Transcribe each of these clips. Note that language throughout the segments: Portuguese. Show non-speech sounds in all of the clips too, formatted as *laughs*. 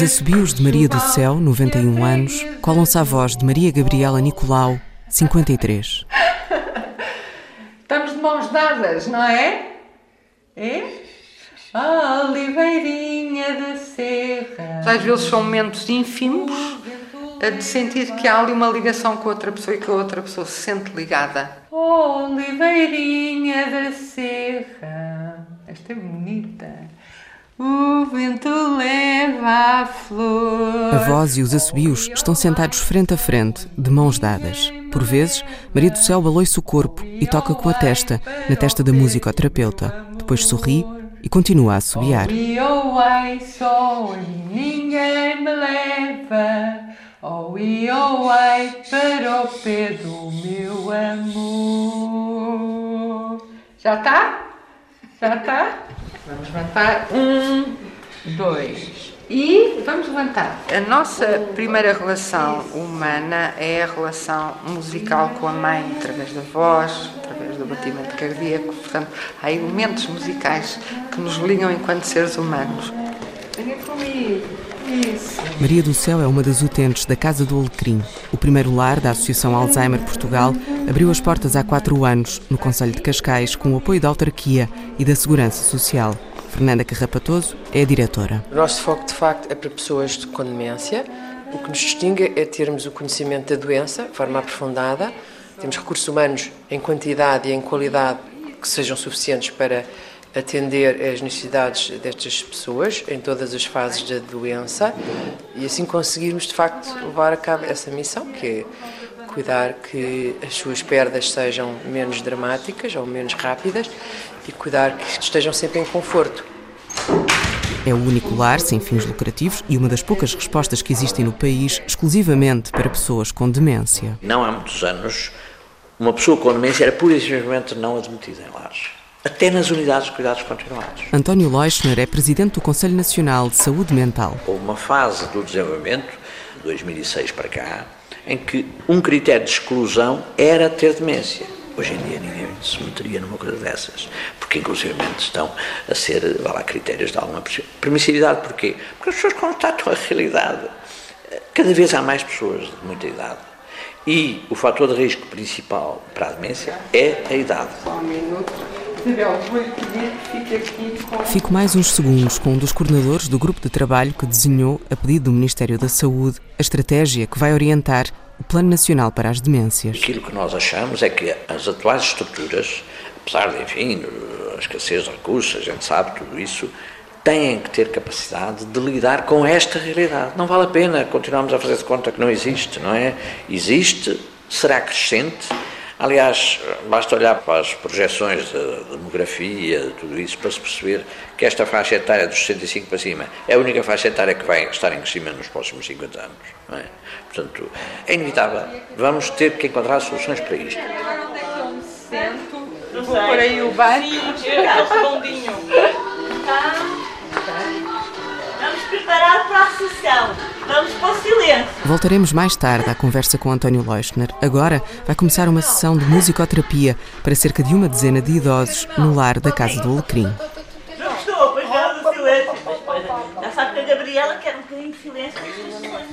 Os assobios de Maria do Céu, 91 anos, colam-se à voz de Maria Gabriela Nicolau, 53. Estamos de mãos dadas, não é? É? Oliveirinha da serra. Às vezes são momentos ínfimos de sentir que há ali uma ligação com outra pessoa e que a outra pessoa se sente ligada. Oliveirinha da serra. Esta é bonita. O vento leva a flor. A voz e os assobios estão sentados frente a frente, de mãos dadas. Por vezes, Maria do Céu baloi-se o corpo e toca com a testa, na testa da musicoterapeuta. Depois sorri e continua a assobiar. Ninguém me leva. Oh, oh, para o pé do meu amor. Já está? Já está? Vamos levantar. Um, dois. E vamos levantar. A nossa primeira relação humana é a relação musical com a mãe, através da voz, através do batimento cardíaco. Portanto, há elementos musicais que nos ligam enquanto seres humanos. Venha comigo. Isso. Maria do Céu é uma das utentes da Casa do Alecrim. O primeiro lar da Associação Alzheimer Portugal abriu as portas há quatro anos, no Conselho de Cascais, com o apoio da autarquia e da Segurança Social. Fernanda Carrapatoso é a diretora. O nosso foco, de facto, é para pessoas com demência. O que nos distingue é termos o conhecimento da doença de forma aprofundada, temos recursos humanos em quantidade e em qualidade que sejam suficientes para atender às necessidades destas pessoas em todas as fases da doença e assim conseguirmos de facto levar a cabo essa missão que é cuidar que as suas perdas sejam menos dramáticas ou menos rápidas e cuidar que estejam sempre em conforto. É o único lar sem fins lucrativos e uma das poucas respostas que existem no país exclusivamente para pessoas com demência. Não há muitos anos, uma pessoa com demência era pura e simplesmente não admitida em lares até nas unidades de cuidados continuados. António Leuschner é presidente do Conselho Nacional de Saúde Mental. Houve uma fase do desenvolvimento, de 2006 para cá, em que um critério de exclusão era ter demência. Hoje em dia ninguém se meteria numa coisa dessas, porque inclusivamente estão a ser, vá lá, critérios de alguma permissividade. Porquê? Porque as pessoas constatam a realidade. Cada vez há mais pessoas de muita idade. E o fator de risco principal para a demência é a idade. Só um minuto. Vou-lhe pedir que fique aqui com... Fico mais uns segundos com um dos coordenadores do grupo de trabalho que desenhou, a pedido do Ministério da Saúde, a estratégia que vai orientar o Plano Nacional para as Demências. Aquilo que nós achamos é que as atuais estruturas, apesar de, enfim, a escassez de recursos, a gente sabe tudo isso, têm que ter capacidade de lidar com esta realidade. Não vale a pena continuarmos a fazer de conta que não existe, não é? Existe, será crescente. Aliás, basta olhar para as projeções da demografia, de tudo isso, para se perceber que esta faixa etária dos 65 para cima é a única faixa etária que vai estar em crescimento nos próximos 50 anos. Não é? Portanto, é inevitável. Vamos ter que encontrar soluções para isto. Agora onde é que eu me sento? Vou por aí o bar. Sim. Tá. *laughs* Preparar para a sessão. Vamos para o silêncio. Voltaremos mais tarde à conversa com António Leuschner. Agora vai começar uma sessão de musicoterapia para cerca de uma dezena de idosos no lar da Casa do Alecrim. Não estou, pois já do silêncio. Mas, já sabe que a Gabriela quer um bocadinho de silêncio.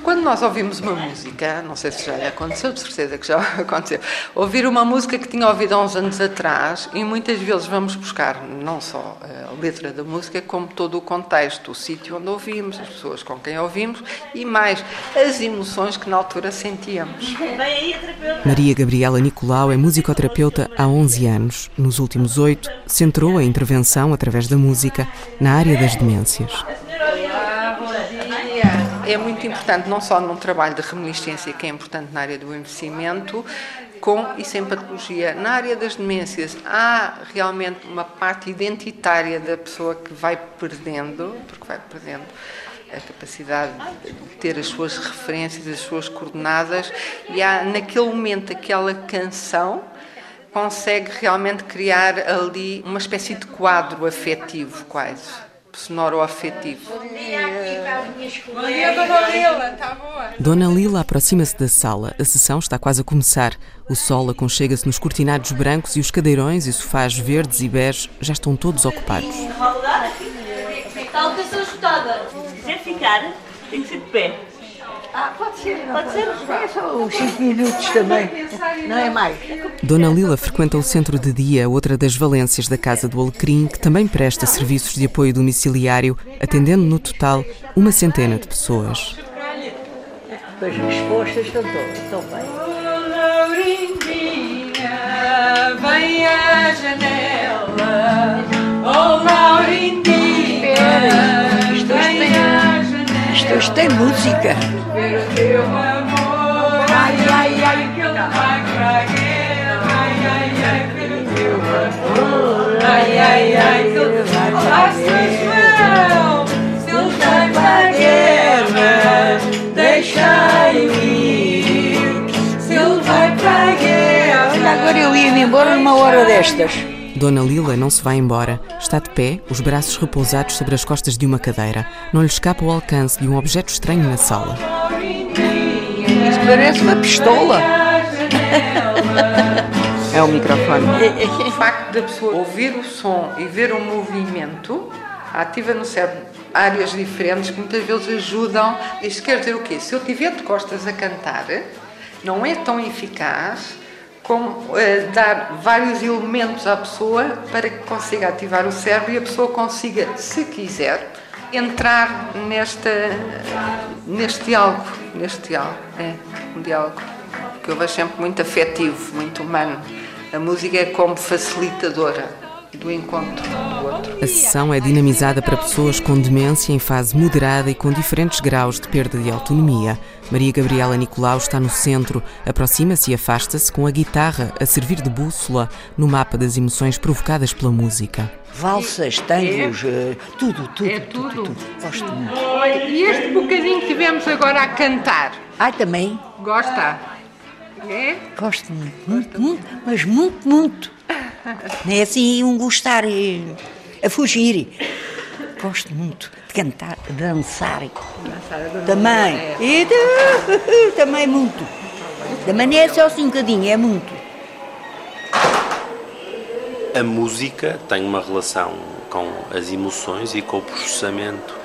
Quando nós ouvimos uma música, não sei se já lhe aconteceu, de certeza que já *laughs* aconteceu, ouvir uma música que tinha ouvido há uns anos atrás e muitas vezes vamos buscar não só a letra da música, como todo o contexto, o sítio onde ouvimos, as pessoas com quem ouvimos e mais as emoções que na altura sentíamos. Maria Gabriela Nicolau é musicoterapeuta há 11 anos. Nos últimos oito, centrou a intervenção através da música na área das demências é muito importante, não só num trabalho de reminiscência, que é importante na área do envelhecimento, com e sem patologia. Na área das demências, há realmente uma parte identitária da pessoa que vai perdendo, porque vai perdendo a capacidade de ter as suas referências, as suas coordenadas, e há naquele momento aquela canção consegue realmente criar ali uma espécie de quadro afetivo, quase sonoro afetivo. Bom dia, Bom dia, Dona Lila, está boa? Dona Lila aproxima-se da sala. A sessão está quase a começar. O sol aconchega-se nos cortinados brancos e os cadeirões e sofás verdes e bege já estão todos ocupados. Está a pessoa escutada. Se quiser ficar, tem que ser de pé. Ah, pode ser. Não Pode ser? Só os 5 minutos também. Não é mais. Dona Lila frequenta o centro de dia, outra das valências da Casa do Alecrim, que também presta serviços de apoio domiciliário, atendendo no total uma centena de pessoas. Pois respostas estão todas, estão bem. Vem à janela. Oh, Laurindinha, hoje tem música. Ai, ai, ai, que guerra. Ai, ai, ai, teu amor. Ai, ai, ai, que ele vai para a guerra. Se ele vai para a guerra, deixa-o ir. Se ele vai para a guerra. Olha, agora eu ia-me embora numa hora destas. Dona Lila não se vai embora. Está de pé, os braços repousados sobre as costas de uma cadeira. Não lhe escapa o alcance de um objeto estranho na sala. Isto parece uma pistola. É o microfone. *laughs* O facto da pessoa ouvir o som e ver o movimento ativa no cérebro áreas diferentes que muitas vezes ajudam. Isto quer dizer o quê? Se eu estiver de costas a cantar, não é tão eficaz como eh, dar vários elementos à pessoa para que consiga ativar o cérebro e a pessoa consiga, se quiser, entrar nesta, neste diálogo. Neste diálogo, é, um diálogo que eu vejo sempre muito afetivo, muito humano. A música é como facilitadora do encontro do outro. A sessão é dinamizada para pessoas com demência em fase moderada e com diferentes graus de perda de autonomia. Maria Gabriela Nicolau está no centro, aproxima-se e afasta-se com a guitarra a servir de bússola no mapa das emoções provocadas pela música. Valsas, tangos, eh, tudo, tudo, É tudo, tudo. tudo. Gosto muito. E este bocadinho que tivemos agora a cantar, Ai, também, gosta? É? gosto muito, muito, muito, mas muito, muito. *laughs* Não é assim um gostar eh, a fugir. Gosto muito de cantar, de dançar. Também. E de- *laughs* também muito. Também não é só assim um bocadinho, é muito. A música tem uma relação com as emoções e com o processamento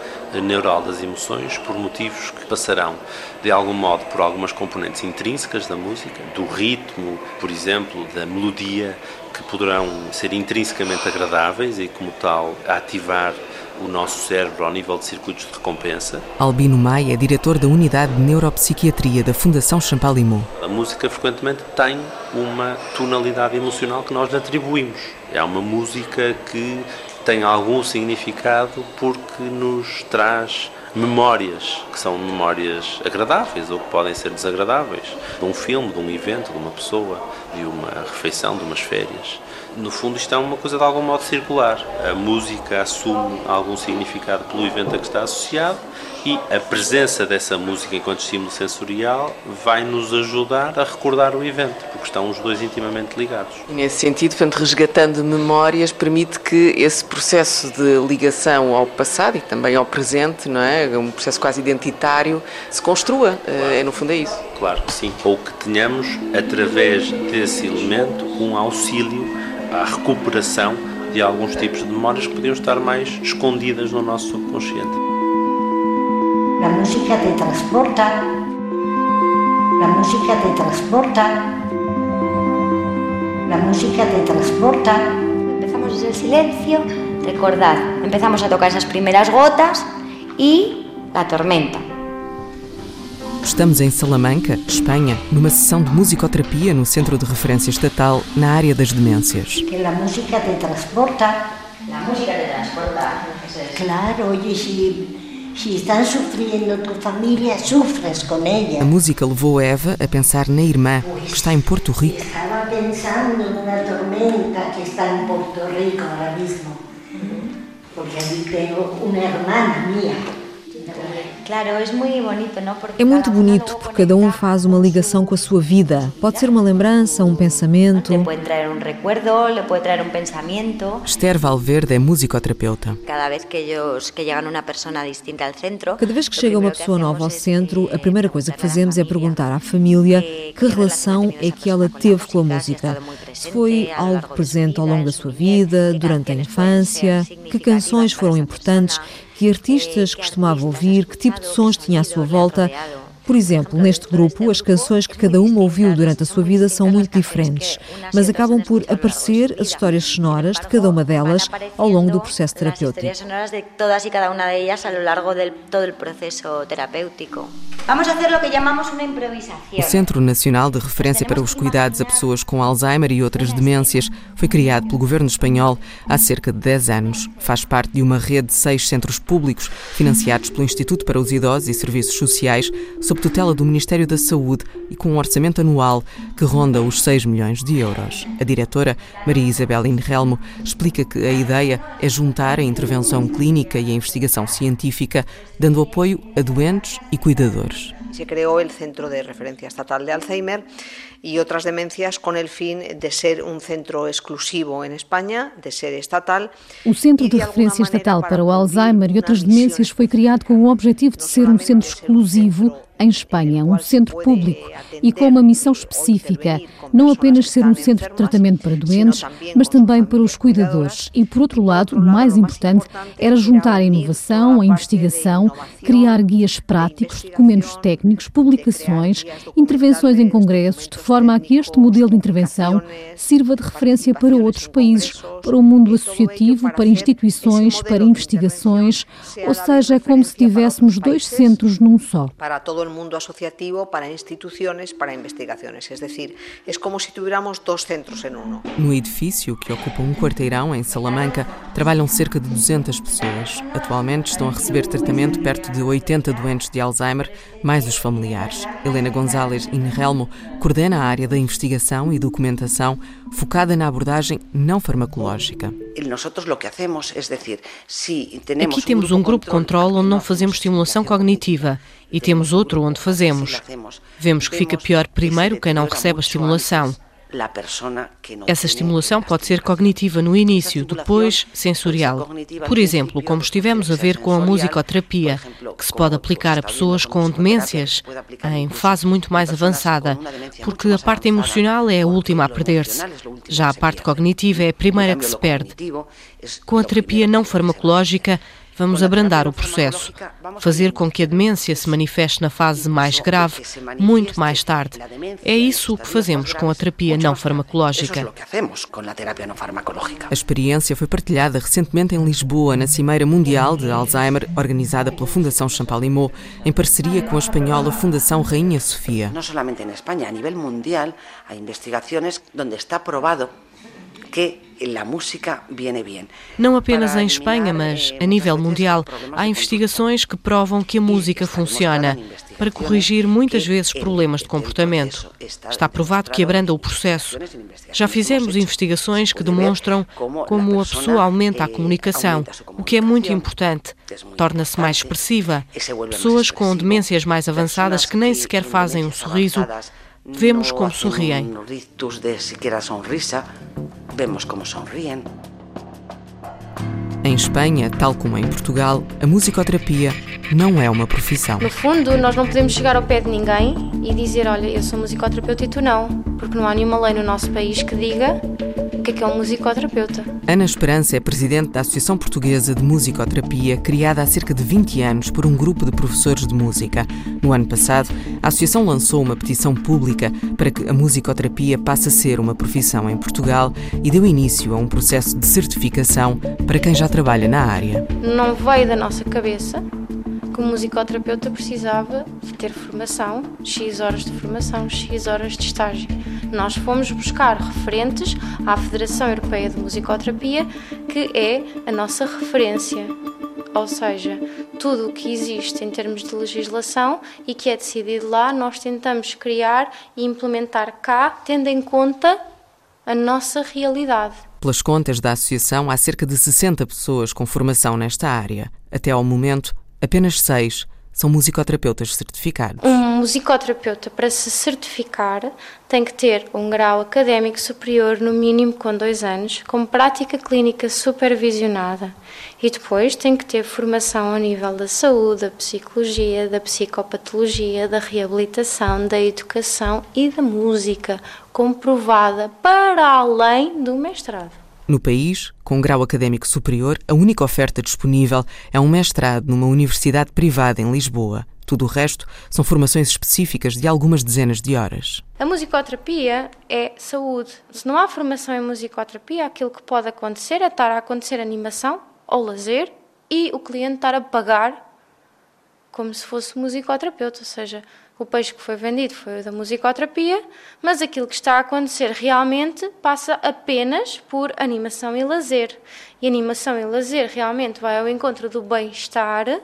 neural das emoções por motivos que passarão, de algum modo, por algumas componentes intrínsecas da música, do ritmo, por exemplo, da melodia, que poderão ser intrinsecamente agradáveis e, como tal, ativar o nosso cérebro ao nível de circuitos de recompensa. Albino Maia é diretor da Unidade de Neuropsiquiatria da Fundação Champalimau. A música frequentemente tem uma tonalidade emocional que nós lhe atribuímos. É uma música que tem algum significado porque nos traz memórias, que são memórias agradáveis ou que podem ser desagradáveis, de um filme, de um evento, de uma pessoa, de uma refeição, de umas férias. No fundo, isto é uma coisa de algum modo circular. A música assume algum significado pelo evento a que está associado e a presença dessa música enquanto estímulo sensorial vai nos ajudar a recordar o evento, porque estão os dois intimamente ligados. E nesse sentido, portanto, resgatando memórias, permite que esse processo de ligação ao passado e também ao presente, não é? Um processo quase identitário, se construa. Eh, É, no fundo, é isso. Claro que sim. Ou que tenhamos, através desse elemento, um auxílio à recuperação de alguns tipos de memórias que podiam estar mais escondidas no nosso subconsciente. La música te transporta. La música te transporta. La música te transporta. Empezamos desde el silencio, recordad, empezamos a tocar esas primeras gotas y la tormenta. Estamos em Salamanca, Espanha, numa sessão de musicoterapia no Centro de Referência Estatal na área das demências. Que la música te transporta. La música te transporta. Claro, oye, si, si están sufriendo tu familia, sufres con A ella. música levou Eva a pensar na irmã, que está em Porto Rico. Estaba pensando en una tormenta que está en Puerto Rico ahora mismo. Porque allí tengo una hermana mía. É muito bonito porque cada um faz uma ligação com a sua vida. Pode ser uma lembrança, um pensamento. Esther Valverde é musicoterapeuta. Cada vez que chega uma pessoa nova ao centro, a primeira coisa que fazemos é perguntar à família que relação é que ela teve com a música. Se foi algo presente ao longo da sua vida, durante a infância, que canções foram importantes, que artistas costumava ouvir, que tipo de sons tinha à sua volta. Por exemplo, neste grupo, as canções que cada uma ouviu durante a sua vida são muito diferentes, mas acabam por aparecer as histórias sonoras de cada uma delas ao longo do processo terapêutico. O. Centro Nacional de Referência para os Cuidados a Pessoas com Alzheimer e outras demências foi criado pelo governo espanhol há cerca de 10 anos. Faz parte de uma rede de seis centros públicos financiados pelo Instituto para os Idosos e Serviços Sociais, sob tutela do Ministério da Saúde e com um orçamento anual que ronda os 6 milhões de euros. A diretora, Maria Isabel Inrelmo, explica que a ideia é juntar a intervenção clínica e a investigação científica, dando apoio a doentes e cuidadores. Se creó el Centro de Referencia Estatal de Alzheimer y otras demencias con el fin de ser un centro exclusivo en España, de ser estatal. O Centro de Referência Estatal para o Alzheimer e outras demências foi criado com o objetivo de ser um centro exclusivo em Espanha, um centro público e com uma missão específica, não apenas ser um centro de tratamento para doentes, mas também para os cuidadores. E, por outro lado, o mais importante era juntar a inovação, a investigação, criar guias práticos, documentos técnicos, publicações, intervenções em congressos, de forma a que este modelo de intervenção sirva de referência para outros países, para o mundo associativo, para instituições, para investigações, ou seja, é como se tivéssemos dois centros num só. Para todo mundo asociativo, para instituciones, para investigaciones. Es decir, es como si tuviéramos dos centros en uno. No edifício, que ocupa um quarteirão em Salamanca, trabalham cerca de 200 pessoas. Atualmente estão a receber tratamento perto de 80 doentes de Alzheimer, mais os familiares. Helena González Inrelmo coordena a área da investigação e documentação focada na abordagem não farmacológica. Aqui temos um grupo controle onde não fazemos estimulação cognitiva e temos outro onde fazemos. Vemos que fica pior primeiro quem não recebe a estimulação. Essa estimulação pode ser cognitiva no início, depois sensorial. Por exemplo, como estivemos a ver com a musicoterapia, que se pode aplicar a pessoas com demências em fase muito mais avançada, porque a parte emocional é a última a perder-se. Já a parte cognitiva é a primeira que se perde. Com a terapia não farmacológica, Vamos abrandar o processo, fazer com que a demência se manifeste na fase mais grave, muito mais tarde. É isso que fazemos com a terapia não farmacológica. A experiência foi partilhada recentemente em Lisboa, na Cimeira Mundial de Alzheimer, organizada pela Fundação Champalimau, em parceria com a espanhola Fundação Rainha Sofia. No solamente en España, a nivel mundial hay investigaciones donde está probado Não apenas em Espanha, mas a nível mundial, há investigações que provam que a música funciona para corrigir muitas vezes problemas de comportamento. Está provado que abranda o processo. Já fizemos investigações que demonstram como a pessoa aumenta a comunicação, o que é muito importante. Torna-se mais expressiva. Pessoas com demências mais avançadas que nem sequer fazem um sorriso, vemos como sorriem. Vemos como sonríen. Em Espanha, tal como em Portugal, a musicoterapia não é uma profissão. No fundo, nós não podemos chegar ao pé de ninguém e dizer: Olha, eu sou musicoterapeuta e tu não, porque não há nenhuma lei no nosso país que diga o que é que é um musicoterapeuta. Ana Esperança é presidente da Associação Portuguesa de Musicoterapia, criada há cerca de 20 anos por um grupo de professores de música. No ano passado, a associação lançou uma petição pública para que a musicoterapia passe a ser uma profissão em Portugal e deu início a um processo de certificação para quem já trabalha na área. Não veio da nossa cabeça que o musicoterapeuta precisava de ter formação, X horas de formação, X horas de estágio. Nós fomos buscar referentes à Federação Europeia de Musicoterapia, que é a nossa referência. Ou seja, tudo o que existe em termos de legislação e que é decidido lá, nós tentamos criar e implementar cá, tendo em conta a nossa realidade. Pelas contas da associação, há cerca de 60 pessoas com formação nesta área. Até ao momento, apenas seis são musicoterapeutas certificados. Um musicoterapeuta, para se certificar, tem que ter um grau académico superior, no mínimo com dois anos, com prática clínica supervisionada. E depois tem que ter formação ao nível da saúde, da psicologia, da psicopatologia, da reabilitação, da educação e da música, comprovada para além do mestrado. No país, com grau académico superior, a única oferta disponível é um mestrado numa universidade privada em Lisboa. Tudo o resto são formações específicas de algumas dezenas de horas. A musicoterapia é saúde. Se não há formação em musicoterapia, aquilo que pode acontecer é estar a acontecer animação ou lazer e o cliente estar a pagar como se fosse musicoterapeuta, ou seja, o peixe que foi vendido foi o da musicoterapia, mas aquilo que está a acontecer realmente passa apenas por animação e lazer. E animação e lazer realmente vai ao encontro do bem-estar,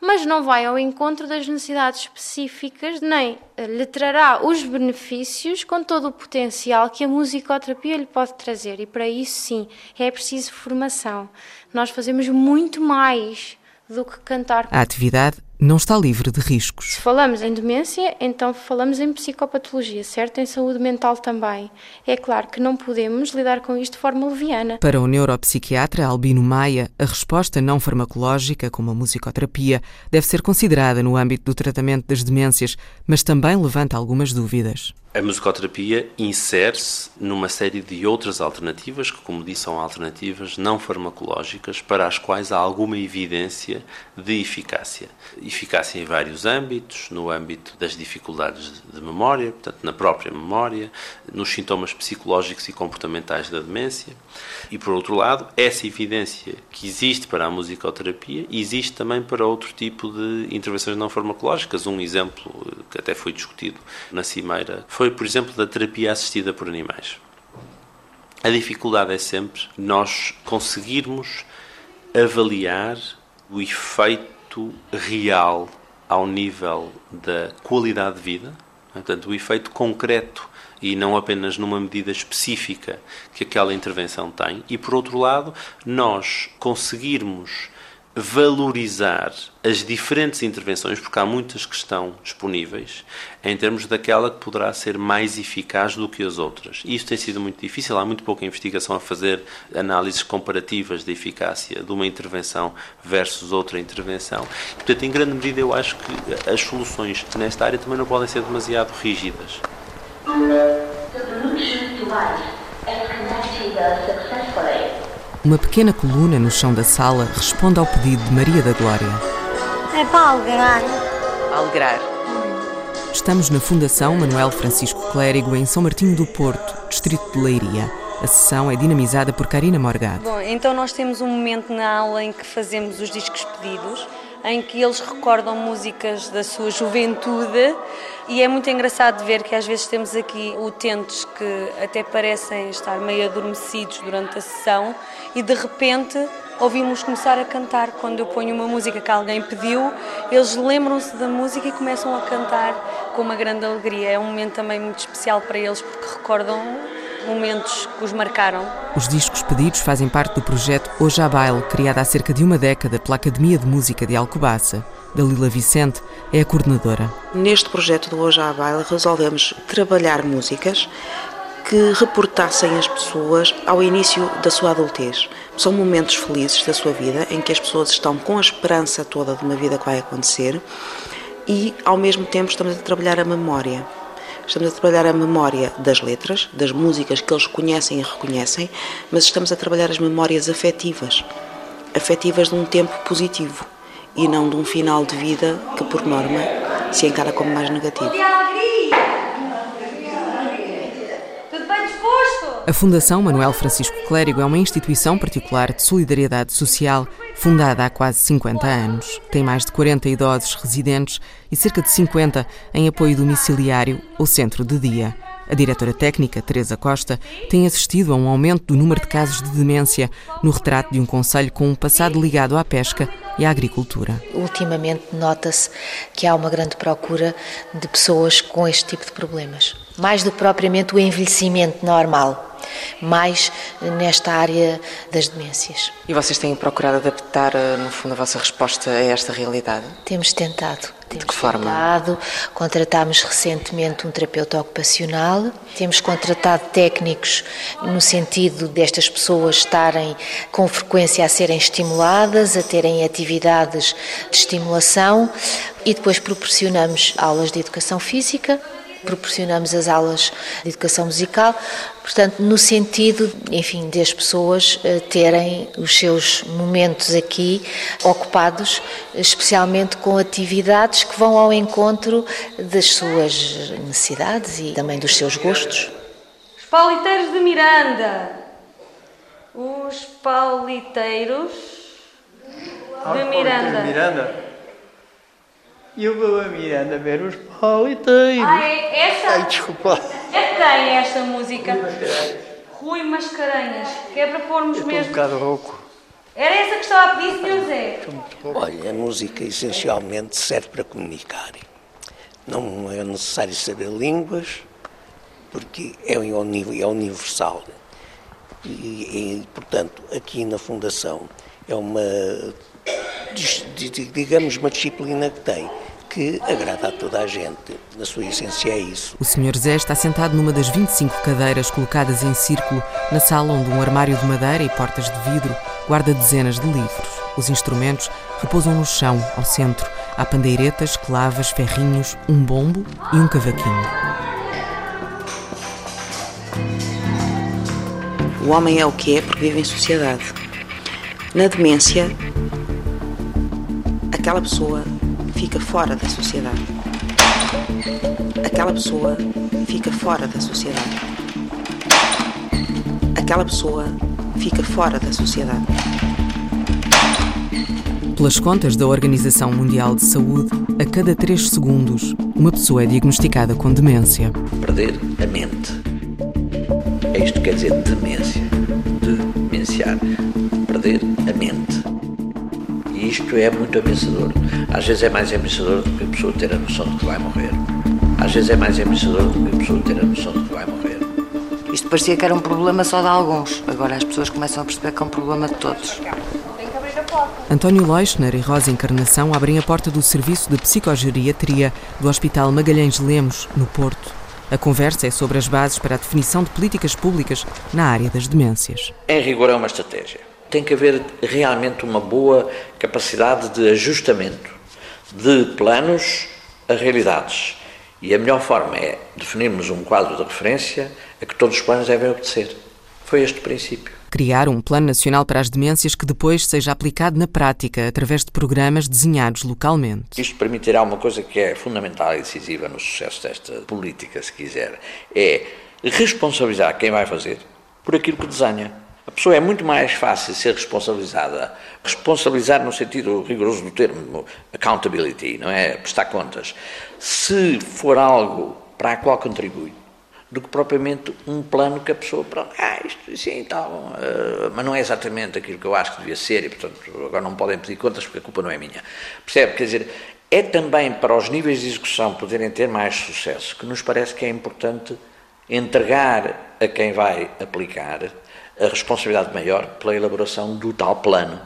mas não vai ao encontro das necessidades específicas, nem lhe trará os benefícios com todo o potencial que a musicoterapia lhe pode trazer. E para isso, sim, é preciso formação. Nós fazemos muito mais do que cantar. A atividade não está livre de riscos. Se falamos em demência, então falamos em psicopatologia, certo? Em saúde mental também. É claro que não podemos lidar com isto de forma leviana. Para o neuropsiquiatra Albino Maia, a resposta não farmacológica, como a musicoterapia, deve ser considerada no âmbito do tratamento das demências, mas também levanta algumas dúvidas. A musicoterapia insere-se numa série de outras alternativas, que, como disse, são alternativas não farmacológicas, para as quais há alguma evidência de eficácia. Eficácia em vários âmbitos, no âmbito das dificuldades de memória, portanto, na própria memória, nos sintomas psicológicos e comportamentais da demência. E, por outro lado, essa evidência que existe para a musicoterapia existe também para outro tipo de intervenções não farmacológicas. Um exemplo que até foi discutido na Cimeira foi foi, por exemplo, da terapia assistida por animais. A dificuldade é sempre nós conseguirmos avaliar o efeito real ao nível da qualidade de vida, portanto, o efeito concreto e não apenas numa medida específica que aquela intervenção tem, e por outro lado, nós conseguirmos valorizar as diferentes intervenções, porque há muitas que estão disponíveis, em termos daquela que poderá ser mais eficaz do que as outras. E isto tem sido muito difícil, há muito pouca investigação a fazer análises comparativas da eficácia de uma intervenção versus outra intervenção. Portanto, em grande medida, eu acho que as soluções nesta área também não podem ser demasiado rígidas. Uma pequena coluna no chão da sala responde ao pedido de Maria da Glória. É para alegrar. Alegrar. Estamos na Fundação Manuel Francisco Clérigo, em São Martinho do Porto, distrito de Leiria. A sessão é dinamizada por Karina Morgado. Bom, então nós temos um momento na aula em que fazemos os discos pedidos, em que eles recordam músicas da sua juventude e é muito engraçado ver que às vezes temos aqui utentes que até parecem estar meio adormecidos durante a sessão e de repente ouvimos começar a cantar. Quando eu ponho uma música que alguém pediu, eles lembram-se da música e começam a cantar com uma grande alegria. É um momento também muito especial para eles porque recordam momentos que os marcaram. Os discos pedidos fazem parte do projeto Hoje à Baile, criado há cerca de uma década pela Academia de Música de Alcobaça. Dalila Vicente é a coordenadora. Neste projeto do Hoje à Baile resolvemos trabalhar músicas que reportassem as pessoas ao início da sua adultez. São momentos felizes da sua vida em que as pessoas estão com a esperança toda de uma vida que vai acontecer e, ao mesmo tempo, estamos a trabalhar a memória. Estamos a trabalhar a memória das letras, das músicas que eles conhecem e reconhecem, mas estamos a trabalhar as memórias afetivas afetivas de um tempo positivo e não de um final de vida que, por norma, se encara como mais negativo. A Fundação Manuel Francisco Clérigo é uma instituição particular de solidariedade social fundada há quase 50 anos. Tem mais de 40 idosos residentes e cerca de 50 em apoio domiciliário ou centro de dia. A diretora técnica, Teresa Costa, tem assistido a um aumento do número de casos de demência no retrato de um conselho com um passado ligado à pesca e à agricultura. Ultimamente nota-se que há uma grande procura de pessoas com este tipo de problemas, mais do que propriamente o envelhecimento normal. Mais nesta área das demências. E vocês têm procurado adaptar, no fundo, a vossa resposta a esta realidade? Temos tentado. De que forma? Tentado. Contratámos recentemente um terapeuta ocupacional. Temos contratado técnicos no sentido destas pessoas estarem com frequência a serem estimuladas, a terem atividades de estimulação e depois proporcionamos aulas de educação física proporcionamos as aulas de educação musical, portanto, no sentido, enfim, de as pessoas eh, terem os seus momentos aqui ocupados, especialmente com atividades que vão ao encontro das suas necessidades e também dos seus gostos. Os pauliteiros de Miranda. Os pauliteiros de Miranda. E eu vou a Miranda ver os pauliteiros. Ah, é essa? Ai, desculpa. É quem é esta música? Rui Mascarenhas, que é para pormos Estou um mesmo. bocado rouco. Era essa que estava a pedir, Sr. Zé? Olha, a música essencialmente serve para comunicar. Não é necessário saber línguas, porque é, é universal. E, e, portanto, aqui na Fundação é uma, digamos, uma disciplina que tem, que agrada a toda a gente. Na sua essência é isso. O Sr. Zé está sentado numa das 25 cadeiras colocadas em círculo na sala onde um armário de madeira e portas de vidro guarda dezenas de livros. Os instrumentos repousam no chão, ao centro. Há pandeiretas, clavas, ferrinhos, um bombo e um cavaquinho. O homem é o que é porque vive em sociedade. Na demência, aquela pessoa fica fora da sociedade. Aquela pessoa fica fora da sociedade. Aquela pessoa fica fora da sociedade. Pelas contas da Organização Mundial de Saúde, a cada 3 segundos, uma pessoa é diagnosticada com demência. Perder a mente. É isto que quer dizer demência. Demenciar. Perder a mente. E isto é muito ameaçador. Às vezes é mais ameaçador do que a pessoa ter a noção de que vai morrer. Às vezes é mais ameaçador do que a pessoa ter a noção de que vai morrer. Isto parecia que era um problema só de alguns. Agora as pessoas começam a perceber que é um problema de todos. António Leuschner e Rosa Encarnação abrem a porta do Serviço de Psicogeriatria do Hospital Magalhães Lemos, no Porto. A conversa é sobre as bases para a definição de políticas públicas na área das demências. Em rigor, é uma estratégia. Tem que haver realmente uma boa capacidade de ajustamento de planos a realidades. E a melhor forma é definirmos um quadro de referência a que todos os planos devem obedecer. Foi este o princípio. Criar um Plano Nacional para as Demências que depois seja aplicado na prática através de programas desenhados localmente. Isto permitirá uma coisa que é fundamental e decisiva no sucesso desta política, se quiser, é responsabilizar quem vai fazer por aquilo que desenha. A pessoa é muito mais fácil ser responsabilizada, responsabilizar no sentido rigoroso do termo accountability, não é? Prestar contas, se for algo para a qual contribui, do que propriamente um plano que a pessoa, ah, isto sim, tal, uh, mas não é exatamente aquilo que eu acho que devia ser e, portanto, agora não podem pedir contas porque a culpa não é minha. Percebe? Quer dizer, é também para os níveis de execução poderem ter mais sucesso que nos parece que é importante entregar a quem vai aplicar a responsabilidade maior pela elaboração do tal plano,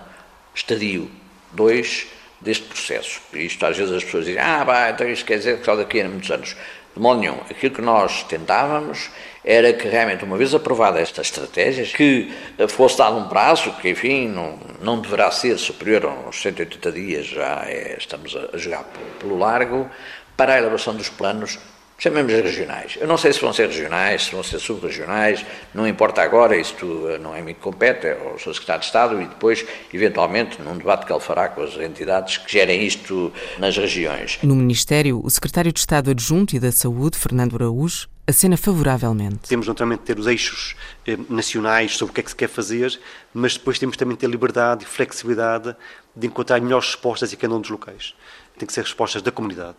estadio 2 deste processo. Isto às vezes as pessoas dizem, ah, vai, então isto quer dizer que só daqui a muitos anos. De modo nenhum. Aquilo que nós tentávamos era que realmente, uma vez aprovada esta estratégia, que fosse dado um prazo que, enfim, não, não deverá ser superior aos 180 dias, já é, estamos a jogar pelo largo, para a elaboração dos planos chamemos regionais. Eu não sei se vão ser regionais, se vão ser subregionais, não importa agora, isto não é me que compete, é o Sr. Secretário de Estado e depois, eventualmente, num debate que ele fará com as entidades que gerem isto nas regiões. No Ministério, o Secretário de Estado Adjunto e da Saúde, Fernando Araújo, acena favoravelmente. Temos naturalmente de ter os eixos eh, nacionais sobre o que é que se quer fazer, mas depois temos também de ter liberdade e flexibilidade de encontrar melhores respostas em cada um dos locais. Tem que ser respostas da comunidade.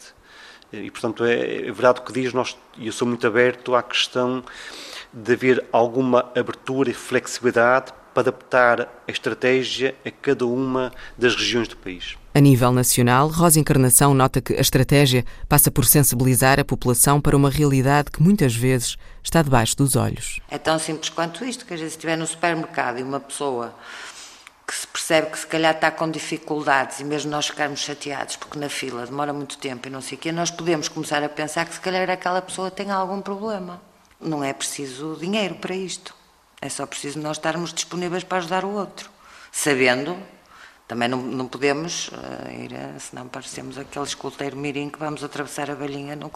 E, portanto, é, é verdade o que diz, nós, e eu sou muito aberto à questão de haver alguma abertura e flexibilidade para adaptar a estratégia a cada uma das regiões do país. A nível nacional, Rosa Encarnação nota que a estratégia passa por sensibilizar a população para uma realidade que muitas vezes está debaixo dos olhos. É tão simples quanto isto, que às vezes estiver no supermercado e uma pessoa que se percebe que se calhar está com dificuldades e mesmo nós ficarmos chateados porque na fila demora muito tempo e não sei o quê, nós podemos começar a pensar que se calhar aquela pessoa tem algum problema. Não é preciso dinheiro para isto. É só preciso nós estarmos disponíveis para ajudar o outro, sabendo também não, não podemos uh, ir, uh, senão parecemos aquele esculteiro mirim que vamos atravessar a galinha no,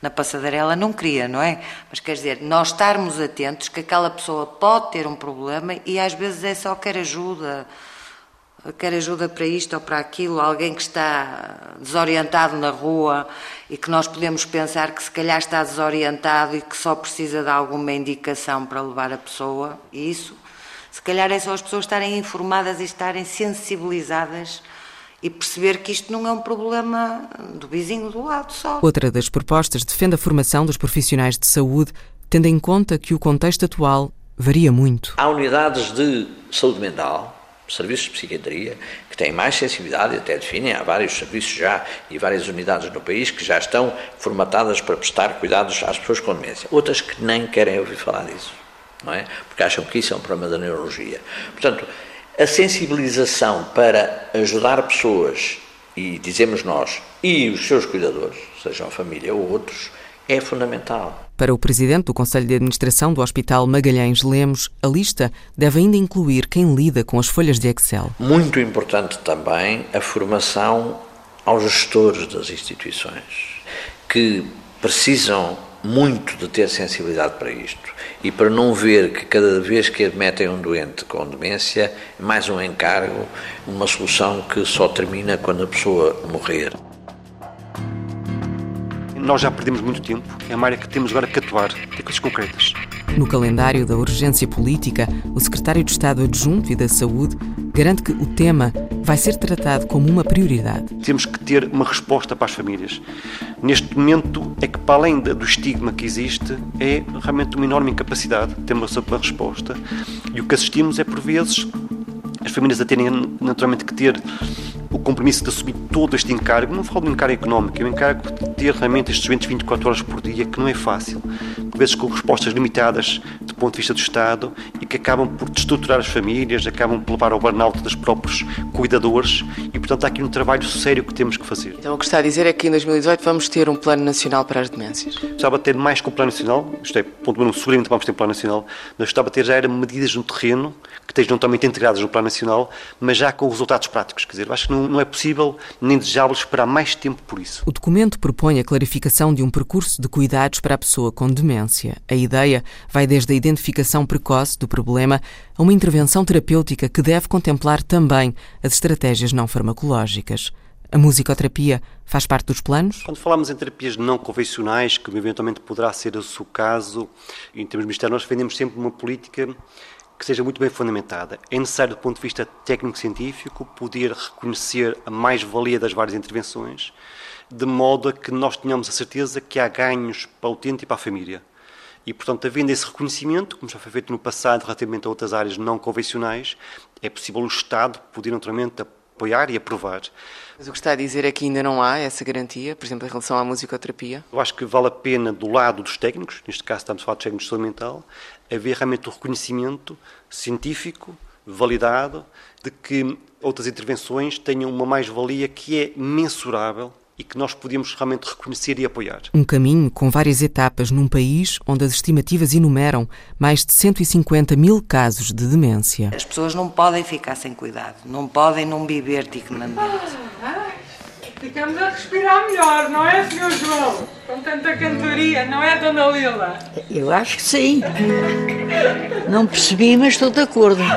na passadeira. Ela não queria, não é? Mas quer dizer, nós estarmos atentos que aquela pessoa pode ter um problema e às vezes é só quer ajuda, quer ajuda para isto ou para aquilo, alguém que está desorientado na rua e que nós podemos pensar que se calhar está desorientado e que só precisa de alguma indicação para levar a pessoa, e isso se calhar é só as pessoas estarem informadas e estarem sensibilizadas e perceber que isto não é um problema do vizinho do lado só. Outra das propostas defende a formação dos profissionais de saúde, tendo em conta que o contexto atual varia muito. Há unidades de saúde mental, serviços de psiquiatria, que têm mais sensibilidade e até definem, há vários serviços já e várias unidades no país que já estão formatadas para prestar cuidados às pessoas com demência. Outras que nem querem ouvir falar disso não é? Porque acham que isso é um problema da neurologia. Portanto, a sensibilização para ajudar pessoas, e dizemos nós, e os seus cuidadores, sejam a família ou outros, é fundamental. Para o presidente do Conselho de Administração do Hospital Magalhães Lemos, a lista deve ainda incluir quem lida com as folhas de Excel. Muito importante também a formação aos gestores das instituições, que precisam muito de ter sensibilidade para isto e para não ver que cada vez que admetem um doente com demência é mais um encargo, uma solução que só termina quando a pessoa morrer. Nós já perdemos muito tempo, é uma área que temos agora que atuar, tem coisas concretas. No calendário da urgência política, o secretário de Estado adjunto e da Saúde garante que o tema vai ser tratado como uma prioridade. Temos que ter uma resposta para as famílias. Neste momento, é que para além do estigma que existe, é realmente uma enorme incapacidade de ter uma resposta. E o que assistimos é, por vezes, as famílias a terem naturalmente que ter o compromisso de assumir todo este encargo, não falo de encargo económico, é um encargo de ter realmente estes eventos 24 horas por dia, que não é fácil, vezes com respostas limitadas do ponto de vista do Estado e que acabam por destruturar as famílias, acabam por levar ao burnout dos próprios cuidadores e, portanto, há aqui um trabalho sério que temos que fazer. Então, o que está a dizer é que em 2018 vamos ter um plano nacional para as demências. Estava a ter mais que um plano nacional, isto é, ponto número seguramente vamos ter um plano nacional, mas estava a ter já era medidas no terreno que estejam totalmente integradas no plano nacional, mas já com resultados práticos. Quer dizer, acho que não, não é possível nem desejável esperar mais tempo por isso. O documento propõe a clarificação de um percurso de cuidados para a pessoa com demência. A ideia vai desde a identificação precoce do problema a uma intervenção terapêutica que deve contemplar também as estratégias não farmacológicas. A musicoterapia faz parte dos planos? Quando falamos em terapias não convencionais, que eventualmente poderá ser o seu caso, em termos ministérios, nós defendemos sempre uma política que seja muito bem fundamentada. É necessário, do ponto de vista técnico-científico, poder reconhecer a mais-valia das várias intervenções, de modo a que nós tenhamos a certeza que há ganhos para o utente e para a família. E, portanto, havendo esse reconhecimento, como já foi feito no passado relativamente a outras áreas não convencionais, é possível o Estado poder, naturalmente, apoiar e aprovar. Mas o que está a dizer é que ainda não há essa garantia, por exemplo, em relação à musicoterapia? Eu acho que vale a pena, do lado dos técnicos, neste caso estamos a falar de técnicos de saúde mental, haver realmente o reconhecimento científico, validado, de que outras intervenções tenham uma mais-valia que é mensurável e que nós podemos realmente reconhecer e apoiar. Um caminho com várias etapas num país onde as estimativas enumeram mais de 150 mil casos de demência. As pessoas não podem ficar sem cuidado, não podem não viver dignamente. Ficamos a respirar melhor, não é, Sr. João? Com tanta cantoria, não é, Dona Lila? Eu acho que sim. Não percebi, mas estou de acordo. *laughs*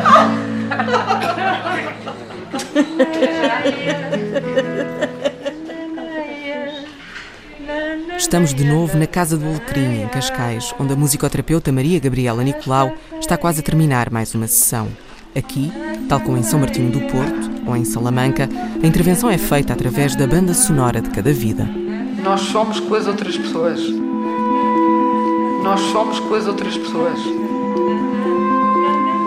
Estamos de novo na Casa do Alecrim, em Cascais, onde a musicoterapeuta Maria Gabriela Nicolau está quase a terminar mais uma sessão. Aqui, tal como em São Martinho do Porto ou em Salamanca, a intervenção é feita através da banda sonora de cada vida. Nós somos com as outras pessoas. Nós somos com as outras pessoas.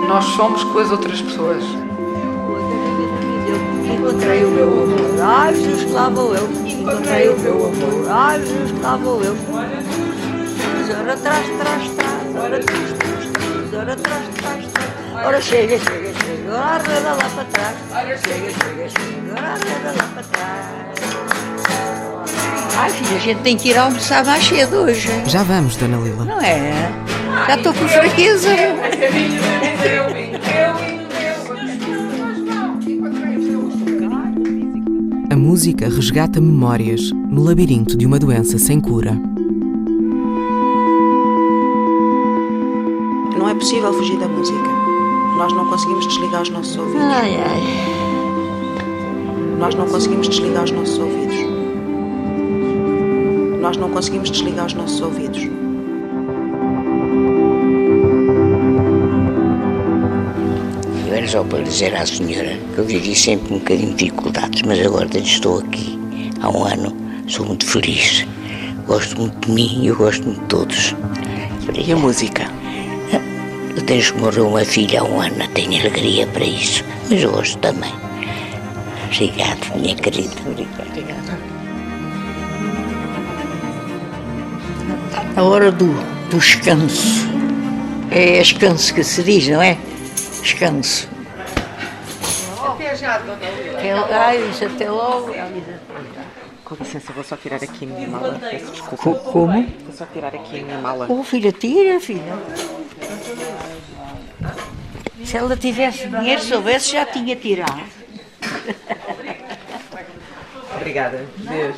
Nós somos com as outras pessoas. Encontrei o meu amor, ai Jesus, lá vou eu. Encontrei o meu amor, ai Jesus, lá vou eu. Ora atrás, atrás, atrás, ora atrás, atrás, ora atrás, atrás, atrás. Ora chega, chega, chega, ora arreda lá para trás. Ora chega, chega, chega, ora arreda lá para trás. Ai filha, a gente tem que ir almoçar mais cedo hoje. Já vamos, Dona Lila. Não é? Já estou com fraqueza. Música resgata memórias no labirinto de uma doença sem cura. Não é possível fugir da música. Nós não conseguimos desligar os nossos ouvidos. Ai, ai. Nós não conseguimos desligar os nossos ouvidos. Nós não conseguimos desligar os nossos ouvidos. Só para dizer à senhora que eu vivi sempre um bocadinho de dificuldades, mas agora estou aqui há um ano, sou muito feliz. Gosto muito de mim e eu gosto muito de todos. E a música? Eu desde que morreu uma filha há um ano, tenho alegria para isso, mas eu gosto também. Obrigado, minha querida. Obrigada. A hora do, do descanso. É descanso que se diz, não é? Descanso. Já, dona Lila. Até, ai, isso até logo. Com licença, vou só tirar aqui a minha mala. Peço desculpa. Co- como? Vou só tirar aqui a minha mala. Oh, filha, tira, filha. Se ela tivesse dinheiro, soubesse, já tinha tirado. Obrigada. Deus.